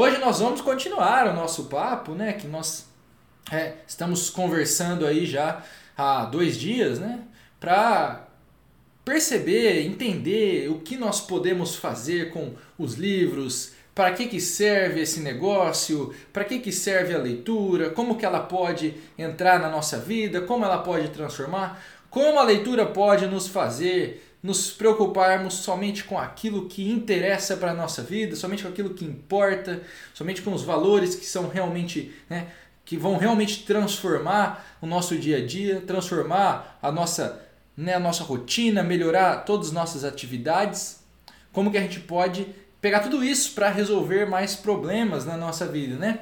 Hoje nós vamos continuar o nosso papo, né? Que nós é, estamos conversando aí já há dois dias, né? Para perceber, entender o que nós podemos fazer com os livros, para que, que serve esse negócio, para que, que serve a leitura, como que ela pode entrar na nossa vida, como ela pode transformar, como a leitura pode nos fazer nos preocuparmos somente com aquilo que interessa para a nossa vida, somente com aquilo que importa, somente com os valores que são realmente, né, que vão realmente transformar o nosso dia a dia, transformar a nossa, né, a nossa rotina, melhorar todas as nossas atividades. Como que a gente pode pegar tudo isso para resolver mais problemas na nossa vida, né?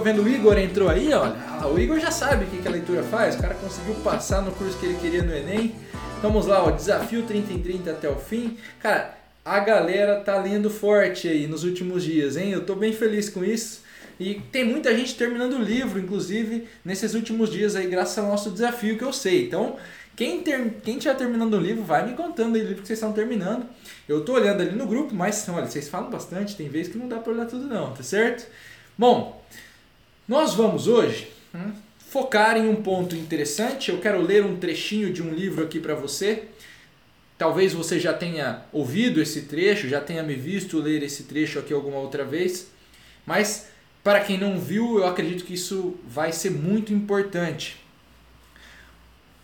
Tô vendo o Igor entrou aí, olha. Ah, o Igor já sabe o que a leitura faz, o cara conseguiu passar no curso que ele queria no Enem. Vamos lá, ó, desafio 30 em 30 até o fim. Cara, a galera tá lendo forte aí nos últimos dias, hein? Eu tô bem feliz com isso. E tem muita gente terminando o livro, inclusive, nesses últimos dias aí, graças ao nosso desafio que eu sei. Então, quem, quem estiver terminando o livro, vai me contando aí o livro que vocês estão terminando. Eu tô olhando ali no grupo, mas olha, vocês falam bastante, tem vezes que não dá para olhar tudo não, tá certo? Bom, nós vamos hoje hum, focar em um ponto interessante. Eu quero ler um trechinho de um livro aqui para você. Talvez você já tenha ouvido esse trecho, já tenha me visto ler esse trecho aqui alguma outra vez. Mas para quem não viu, eu acredito que isso vai ser muito importante.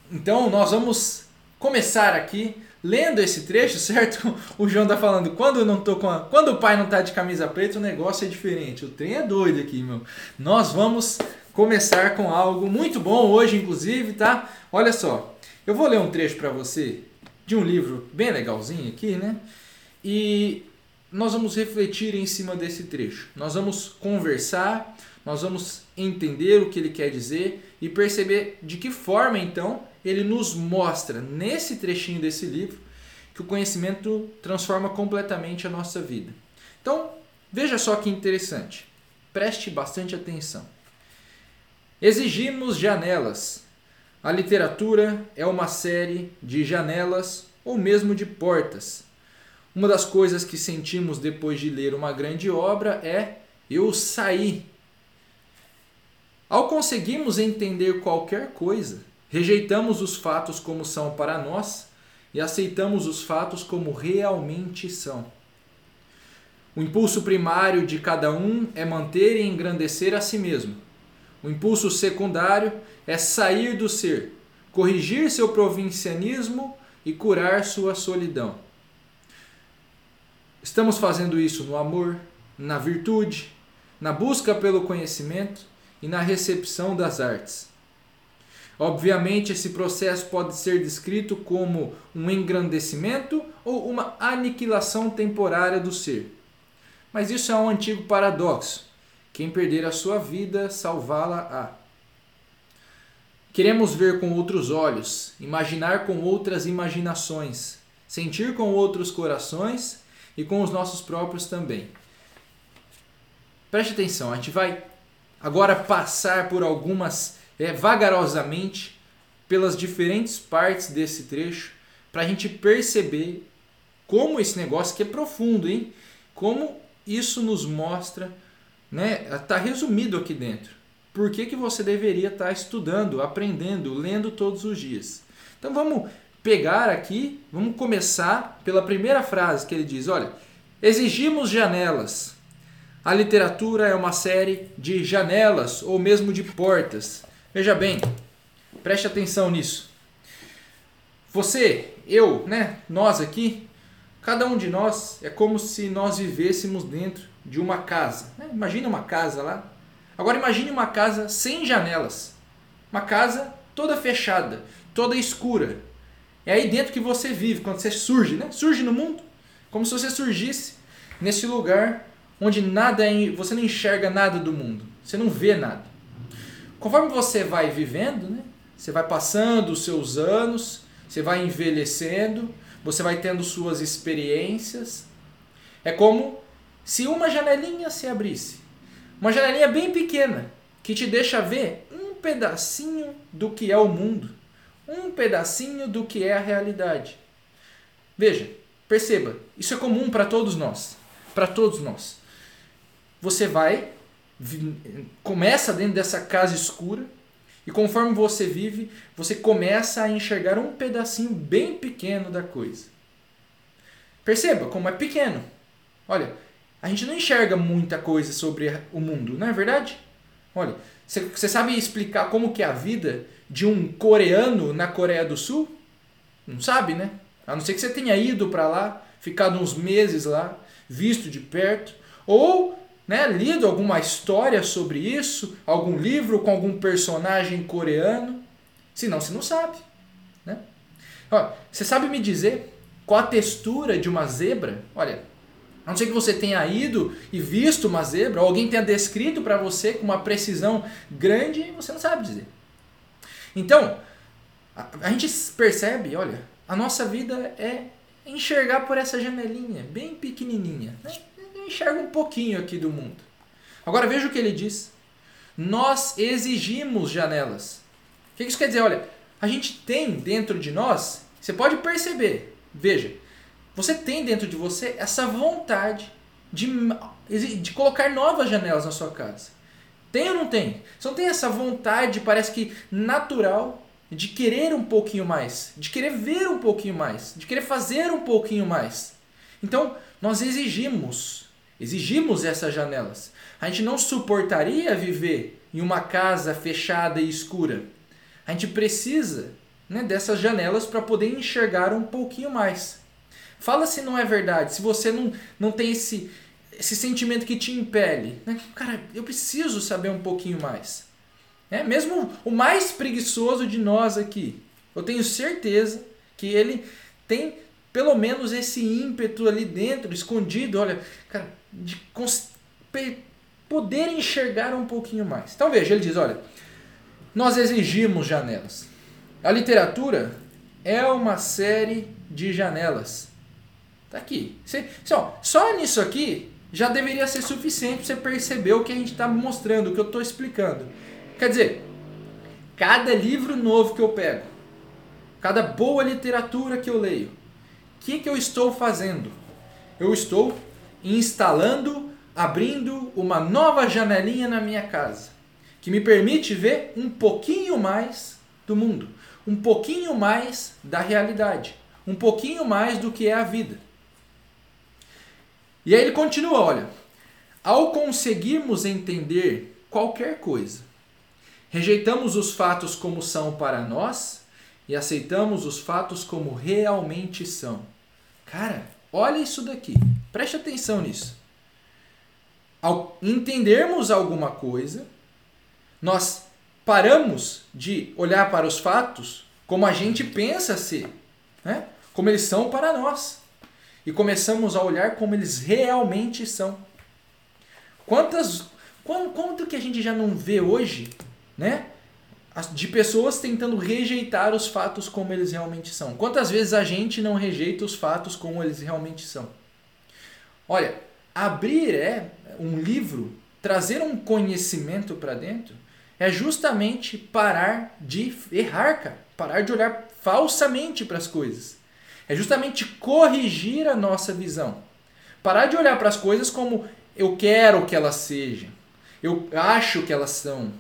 Então nós vamos começar aqui lendo esse trecho, certo? O João tá falando, quando não tô com a... quando o pai não tá de camisa preta, o negócio é diferente. O trem é doido aqui, meu. Nós vamos começar com algo muito bom hoje, inclusive, tá? Olha só. Eu vou ler um trecho para você de um livro bem legalzinho aqui, né? E nós vamos refletir em cima desse trecho. Nós vamos conversar, nós vamos entender o que ele quer dizer e perceber de que forma então ele nos mostra nesse trechinho desse livro que o conhecimento transforma completamente a nossa vida. Então, veja só que interessante. Preste bastante atenção. Exigimos janelas. A literatura é uma série de janelas ou mesmo de portas. Uma das coisas que sentimos depois de ler uma grande obra é eu saí. Ao conseguirmos entender qualquer coisa, Rejeitamos os fatos como são para nós e aceitamos os fatos como realmente são. O impulso primário de cada um é manter e engrandecer a si mesmo. O impulso secundário é sair do ser, corrigir seu provincianismo e curar sua solidão. Estamos fazendo isso no amor, na virtude, na busca pelo conhecimento e na recepção das artes. Obviamente, esse processo pode ser descrito como um engrandecimento ou uma aniquilação temporária do ser. Mas isso é um antigo paradoxo. Quem perder a sua vida, salvá-la-á. Queremos ver com outros olhos, imaginar com outras imaginações, sentir com outros corações e com os nossos próprios também. Preste atenção, a gente vai agora passar por algumas é, vagarosamente pelas diferentes partes desse trecho para a gente perceber como esse negócio que é profundo, hein? Como isso nos mostra, né? Está resumido aqui dentro. Por que, que você deveria estar tá estudando, aprendendo, lendo todos os dias? Então vamos pegar aqui, vamos começar pela primeira frase que ele diz: olha, exigimos janelas. A literatura é uma série de janelas ou mesmo de portas Veja bem, preste atenção nisso. Você, eu, né, nós aqui, cada um de nós é como se nós vivêssemos dentro de uma casa. Né? Imagine uma casa lá. Agora imagine uma casa sem janelas. Uma casa toda fechada, toda escura. É aí dentro que você vive, quando você surge, né? Surge no mundo, como se você surgisse nesse lugar onde nada é, você não enxerga nada do mundo. Você não vê nada. Conforme você vai vivendo, né? Você vai passando os seus anos, você vai envelhecendo, você vai tendo suas experiências. É como se uma janelinha se abrisse. Uma janelinha bem pequena que te deixa ver um pedacinho do que é o mundo, um pedacinho do que é a realidade. Veja, perceba, isso é comum para todos nós, para todos nós. Você vai começa dentro dessa casa escura e conforme você vive, você começa a enxergar um pedacinho bem pequeno da coisa. Perceba como é pequeno. Olha, a gente não enxerga muita coisa sobre o mundo, não é verdade? Olha, você sabe explicar como que é a vida de um coreano na Coreia do Sul? Não sabe, né? A não ser que você tenha ido para lá, ficado uns meses lá, visto de perto, ou né, lido alguma história sobre isso, algum livro com algum personagem coreano. Senão você não sabe. Né? Ó, você sabe me dizer qual a textura de uma zebra? Olha, a não ser que você tenha ido e visto uma zebra, ou alguém tenha descrito para você com uma precisão grande, você não sabe dizer. Então, a, a gente percebe, olha, a nossa vida é enxergar por essa janelinha, bem pequenininha. Né? Enxerga um pouquinho aqui do mundo. Agora veja o que ele diz. Nós exigimos janelas. O que isso quer dizer? Olha, a gente tem dentro de nós, você pode perceber, veja, você tem dentro de você essa vontade de, de colocar novas janelas na sua casa. Tem ou não tem? Você não tem essa vontade, parece que natural, de querer um pouquinho mais, de querer ver um pouquinho mais, de querer fazer um pouquinho mais. Então, nós exigimos Exigimos essas janelas. A gente não suportaria viver em uma casa fechada e escura. A gente precisa né, dessas janelas para poder enxergar um pouquinho mais. Fala se não é verdade, se você não, não tem esse, esse sentimento que te impele. Né? Cara, eu preciso saber um pouquinho mais. É, mesmo o mais preguiçoso de nós aqui, eu tenho certeza que ele tem pelo menos esse ímpeto ali dentro, escondido, olha, cara, de poder enxergar um pouquinho mais. Então veja, ele diz, olha, nós exigimos janelas. A literatura é uma série de janelas. Tá aqui. Só, só nisso aqui já deveria ser suficiente para você perceber o que a gente está mostrando, o que eu estou explicando. Quer dizer, cada livro novo que eu pego, cada boa literatura que eu leio, que, que eu estou fazendo? Eu estou instalando, abrindo uma nova janelinha na minha casa, que me permite ver um pouquinho mais do mundo, um pouquinho mais da realidade, um pouquinho mais do que é a vida. E aí ele continua, olha, ao conseguirmos entender qualquer coisa, rejeitamos os fatos como são para nós e aceitamos os fatos como realmente são. Cara, olha isso daqui. Preste atenção nisso. Ao entendermos alguma coisa, nós paramos de olhar para os fatos como a gente pensa ser, né? como eles são para nós. E começamos a olhar como eles realmente são. Quantas, quanto, quanto que a gente já não vê hoje, né? de pessoas tentando rejeitar os fatos como eles realmente são. Quantas vezes a gente não rejeita os fatos como eles realmente são? Olha, abrir é um livro, trazer um conhecimento para dentro, é justamente parar de errar, cara. Parar de olhar falsamente para as coisas. É justamente corrigir a nossa visão. Parar de olhar para as coisas como eu quero que elas sejam, eu acho que elas são,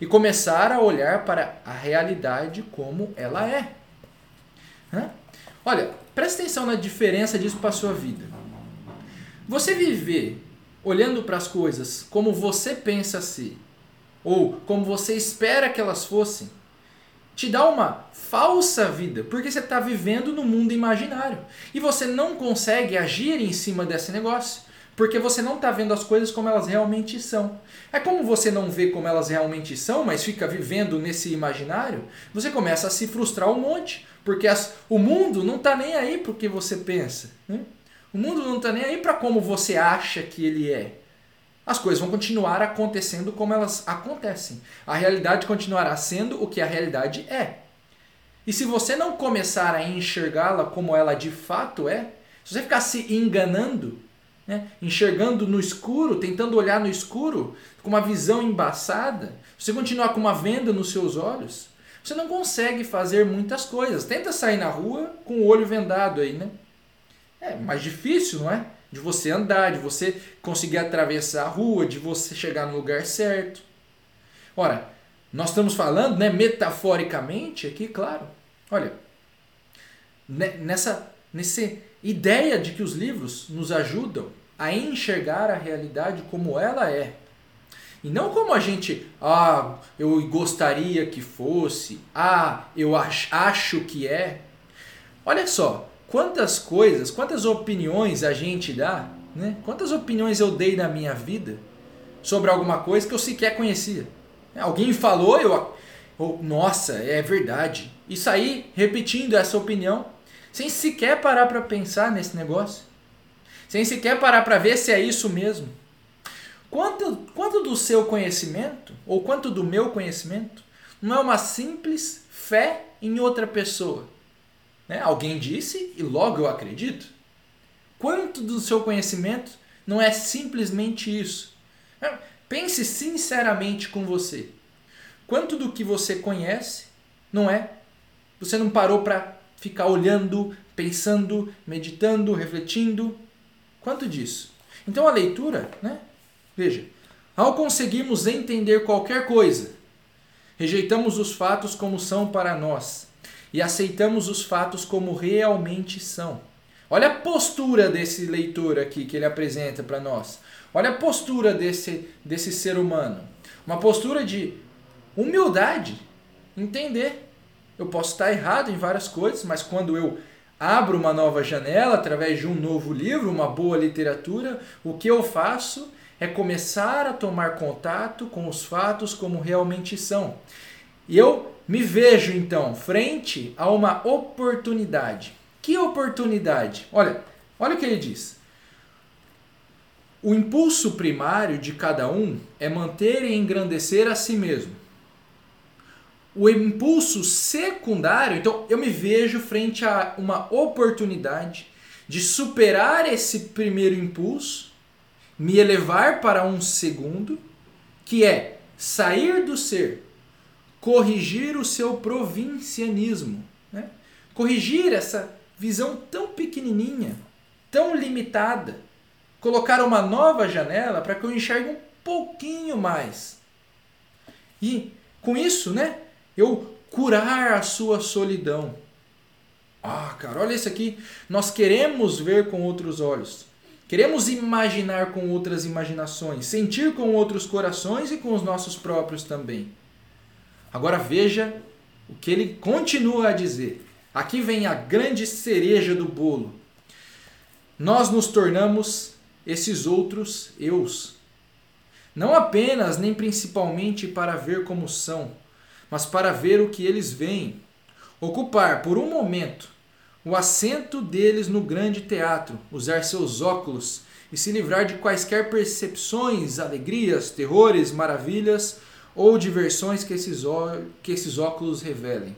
e começar a olhar para a realidade como ela é. Hã? Olha, presta atenção na diferença disso para a sua vida. Você viver olhando para as coisas como você pensa ser, ou como você espera que elas fossem, te dá uma falsa vida, porque você está vivendo no mundo imaginário e você não consegue agir em cima desse negócio. Porque você não está vendo as coisas como elas realmente são. É como você não vê como elas realmente são, mas fica vivendo nesse imaginário, você começa a se frustrar um monte. Porque as, o mundo não está nem aí o que você pensa. Né? O mundo não está nem aí para como você acha que ele é. As coisas vão continuar acontecendo como elas acontecem. A realidade continuará sendo o que a realidade é. E se você não começar a enxergá-la como ela de fato é, se você ficar se enganando, né, enxergando no escuro, tentando olhar no escuro, com uma visão embaçada, se você continuar com uma venda nos seus olhos, você não consegue fazer muitas coisas. Tenta sair na rua com o olho vendado aí, né? É mais difícil, não é? De você andar, de você conseguir atravessar a rua, de você chegar no lugar certo. Ora, nós estamos falando, né, metaforicamente aqui, claro. Olha, nessa, nessa ideia de que os livros nos ajudam a enxergar a realidade como ela é. E não como a gente, ah, eu gostaria que fosse, ah, eu acho que é. Olha só, quantas coisas, quantas opiniões a gente dá, né? Quantas opiniões eu dei na minha vida sobre alguma coisa que eu sequer conhecia. Alguém falou, eu, oh, nossa, é verdade. E sair repetindo essa opinião sem sequer parar para pensar nesse negócio, sem sequer parar para ver se é isso mesmo. Quanto, quanto do seu conhecimento, ou quanto do meu conhecimento, não é uma simples fé em outra pessoa? Né? Alguém disse e logo eu acredito. Quanto do seu conhecimento não é simplesmente isso? É, pense sinceramente com você. Quanto do que você conhece não é? Você não parou para ficar olhando, pensando, meditando, refletindo? Quanto disso? Então a leitura, né? Veja, ao conseguirmos entender qualquer coisa, rejeitamos os fatos como são para nós e aceitamos os fatos como realmente são. Olha a postura desse leitor aqui que ele apresenta para nós. Olha a postura desse, desse ser humano. Uma postura de humildade. Entender. Eu posso estar errado em várias coisas, mas quando eu abro uma nova janela através de um novo livro, uma boa literatura, o que eu faço é começar a tomar contato com os fatos como realmente são. E eu me vejo então frente a uma oportunidade. Que oportunidade? Olha, olha o que ele diz. O impulso primário de cada um é manter e engrandecer a si mesmo. O impulso secundário, então eu me vejo frente a uma oportunidade de superar esse primeiro impulso, me elevar para um segundo, que é sair do ser corrigir o seu provincianismo, né? corrigir essa visão tão pequenininha, tão limitada, colocar uma nova janela para que eu enxergue um pouquinho mais. E com isso, né, eu curar a sua solidão. Ah, cara, olha isso aqui. Nós queremos ver com outros olhos. Queremos imaginar com outras imaginações, sentir com outros corações e com os nossos próprios também. Agora veja o que ele continua a dizer. Aqui vem a grande cereja do bolo. Nós nos tornamos esses outros eus. Não apenas nem principalmente para ver como são, mas para ver o que eles veem. Ocupar por um momento o assento deles no grande teatro, usar seus óculos e se livrar de quaisquer percepções, alegrias, terrores, maravilhas ou diversões que esses, que esses óculos revelem.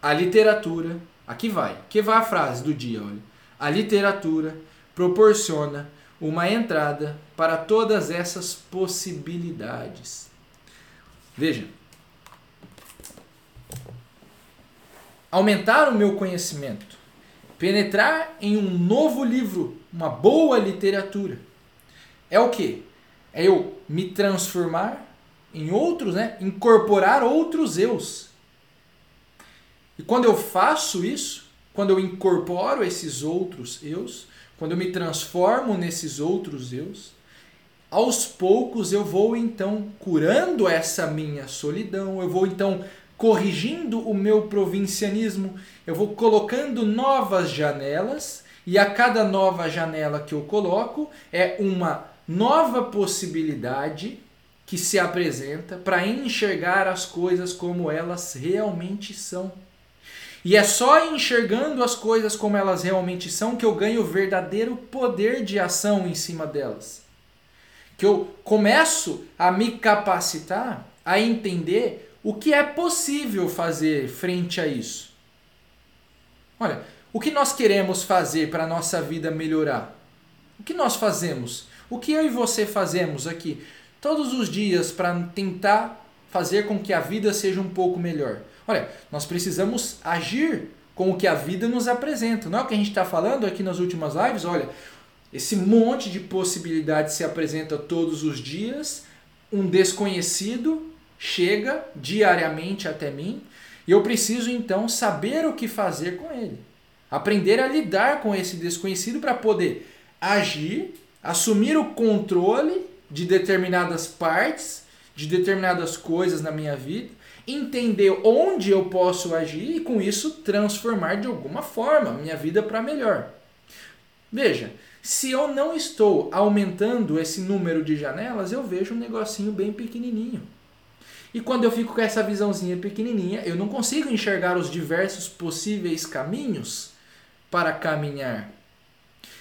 A literatura, aqui vai, que vai a frase do dia, olha. A literatura proporciona uma entrada para todas essas possibilidades. Veja, aumentar o meu conhecimento, penetrar em um novo livro, uma boa literatura, é o que? É eu me transformar em outros, né? incorporar outros eus. E quando eu faço isso, quando eu incorporo esses outros eus, quando eu me transformo nesses outros eus, aos poucos eu vou então curando essa minha solidão, eu vou então corrigindo o meu provincianismo, eu vou colocando novas janelas e a cada nova janela que eu coloco é uma nova possibilidade que se apresenta para enxergar as coisas como elas realmente são. E é só enxergando as coisas como elas realmente são que eu ganho verdadeiro poder de ação em cima delas. Que eu começo a me capacitar a entender o que é possível fazer frente a isso? Olha, o que nós queremos fazer para a nossa vida melhorar? O que nós fazemos? O que eu e você fazemos aqui todos os dias para tentar fazer com que a vida seja um pouco melhor? Olha, nós precisamos agir com o que a vida nos apresenta. Não é o que a gente está falando aqui nas últimas lives? Olha, esse monte de possibilidades se apresenta todos os dias, um desconhecido chega diariamente até mim e eu preciso então saber o que fazer com ele. Aprender a lidar com esse desconhecido para poder agir, assumir o controle de determinadas partes, de determinadas coisas na minha vida, entender onde eu posso agir e com isso transformar de alguma forma minha vida para melhor. Veja, se eu não estou aumentando esse número de janelas, eu vejo um negocinho bem pequenininho. E quando eu fico com essa visãozinha pequenininha, eu não consigo enxergar os diversos possíveis caminhos para caminhar.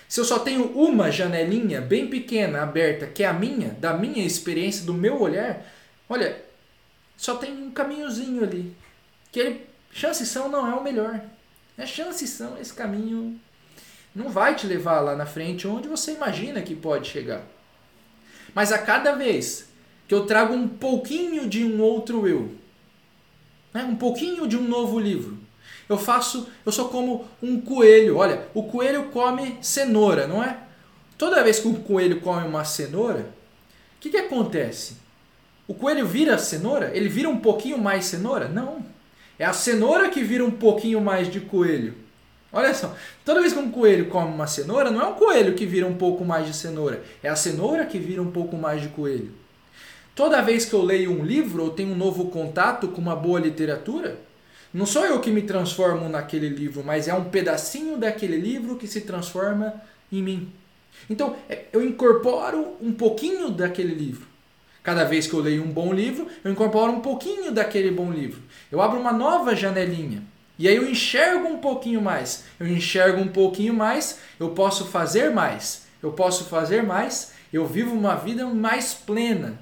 Se eu só tenho uma janelinha bem pequena aberta, que é a minha, da minha experiência, do meu olhar, olha, só tem um caminhozinho ali. Que ele, chances são não é o melhor. É chances são esse caminho não vai te levar lá na frente onde você imagina que pode chegar. Mas a cada vez que eu trago um pouquinho de um outro eu, né, um pouquinho de um novo livro, eu faço, eu sou como um coelho. Olha, o coelho come cenoura, não é? Toda vez que um coelho come uma cenoura, o que, que acontece? O coelho vira cenoura? Ele vira um pouquinho mais cenoura? Não. É a cenoura que vira um pouquinho mais de coelho. Olha só, toda vez que um coelho come uma cenoura, não é um coelho que vira um pouco mais de cenoura, é a cenoura que vira um pouco mais de coelho. Toda vez que eu leio um livro ou tenho um novo contato com uma boa literatura, não sou eu que me transformo naquele livro, mas é um pedacinho daquele livro que se transforma em mim. Então, é, eu incorporo um pouquinho daquele livro. Cada vez que eu leio um bom livro, eu incorporo um pouquinho daquele bom livro. Eu abro uma nova janelinha. E aí eu enxergo um pouquinho mais. Eu enxergo um pouquinho mais, eu posso fazer mais. Eu posso fazer mais, eu vivo uma vida mais plena.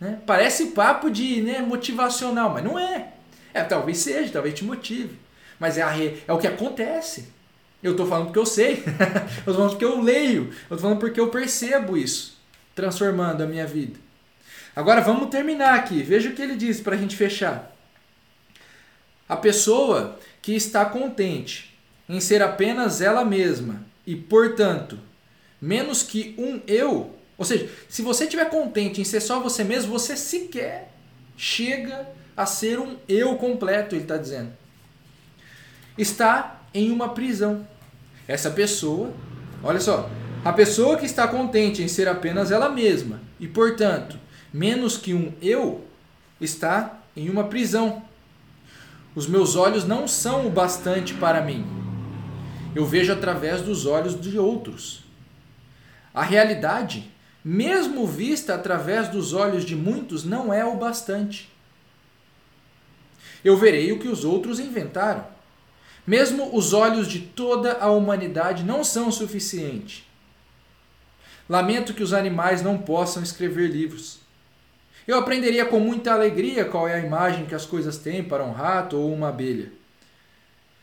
Né? Parece papo de né, motivacional, mas não é. É, talvez seja, talvez te motive. Mas é, a, é o que acontece. Eu estou falando porque eu sei. eu estou falando porque eu leio. Eu estou falando porque eu percebo isso. Transformando a minha vida. Agora vamos terminar aqui. Veja o que ele diz para a gente fechar. A pessoa que está contente em ser apenas ela mesma e, portanto, menos que um eu. Ou seja, se você estiver contente em ser só você mesmo, você sequer chega a ser um eu completo, ele está dizendo. Está em uma prisão. Essa pessoa, olha só, a pessoa que está contente em ser apenas ela mesma e, portanto, menos que um eu, está em uma prisão. Os meus olhos não são o bastante para mim. Eu vejo através dos olhos de outros. A realidade, mesmo vista através dos olhos de muitos, não é o bastante. Eu verei o que os outros inventaram. Mesmo os olhos de toda a humanidade não são o suficiente. Lamento que os animais não possam escrever livros. Eu aprenderia com muita alegria qual é a imagem que as coisas têm para um rato ou uma abelha.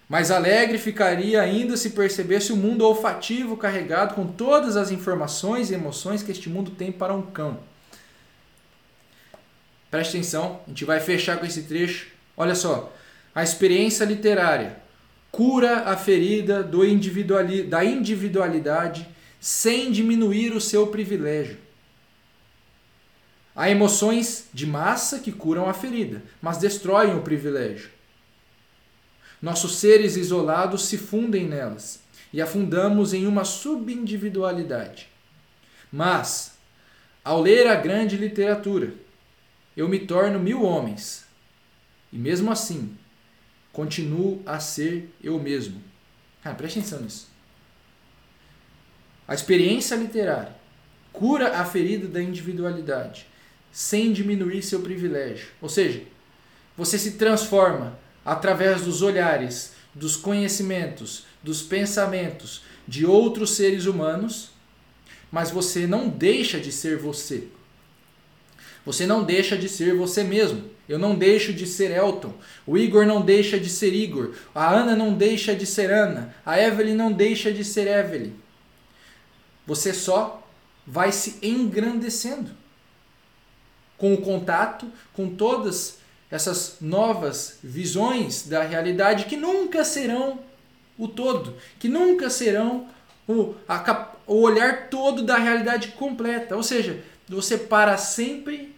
Mais alegre ficaria ainda se percebesse o mundo olfativo carregado com todas as informações e emoções que este mundo tem para um cão. Preste atenção, a gente vai fechar com esse trecho. Olha só, a experiência literária cura a ferida individuali da individualidade sem diminuir o seu privilégio. Há emoções de massa que curam a ferida, mas destroem o privilégio. Nossos seres isolados se fundem nelas e afundamos em uma subindividualidade. Mas, ao ler a grande literatura, eu me torno mil homens e, mesmo assim, continuo a ser eu mesmo. Ah, preste atenção nisso. A experiência literária cura a ferida da individualidade sem diminuir seu privilégio. Ou seja, você se transforma através dos olhares, dos conhecimentos, dos pensamentos de outros seres humanos, mas você não deixa de ser você. Você não deixa de ser você mesmo. Eu não deixo de ser Elton. O Igor não deixa de ser Igor. A Ana não deixa de ser Ana. A Evelyn não deixa de ser Evelyn. Você só vai se engrandecendo com o contato com todas essas novas visões da realidade que nunca serão o todo, que nunca serão o, a, o olhar todo da realidade completa. Ou seja, você para sempre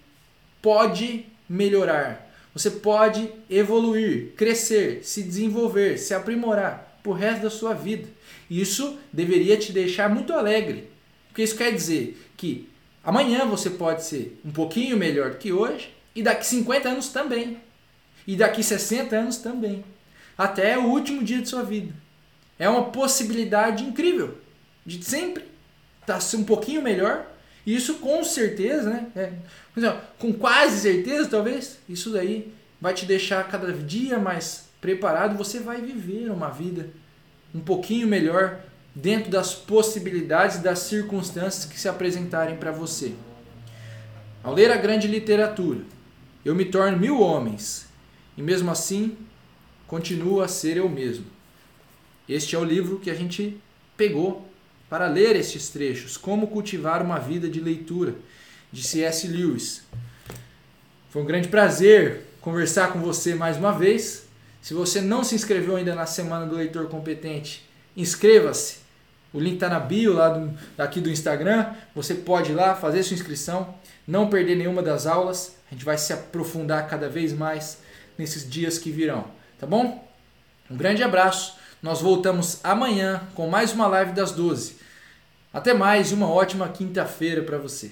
pode melhorar. Você pode evoluir, crescer, se desenvolver, se aprimorar por resto da sua vida. Isso deveria te deixar muito alegre. Porque isso quer dizer que amanhã você pode ser um pouquinho melhor que hoje e daqui 50 anos também. E daqui 60 anos também. Até o último dia de sua vida. É uma possibilidade incrível de sempre estar tá um pouquinho melhor. E isso com certeza, né? É, com quase certeza, talvez, isso daí vai te deixar cada dia mais preparado. Você vai viver uma vida um pouquinho melhor dentro das possibilidades, das circunstâncias que se apresentarem para você. Ao ler a grande literatura, eu me torno mil homens e mesmo assim continuo a ser eu mesmo. Este é o livro que a gente pegou para ler estes trechos, Como Cultivar uma Vida de Leitura, de C.S. Lewis. Foi um grande prazer conversar com você mais uma vez. Se você não se inscreveu ainda na Semana do Leitor Competente, inscreva-se. O link está na bio lá do, aqui do Instagram. Você pode ir lá fazer sua inscrição, não perder nenhuma das aulas. Gente vai se aprofundar cada vez mais nesses dias que virão, tá bom? Um grande abraço. Nós voltamos amanhã com mais uma live das 12. Até mais e uma ótima quinta-feira para você.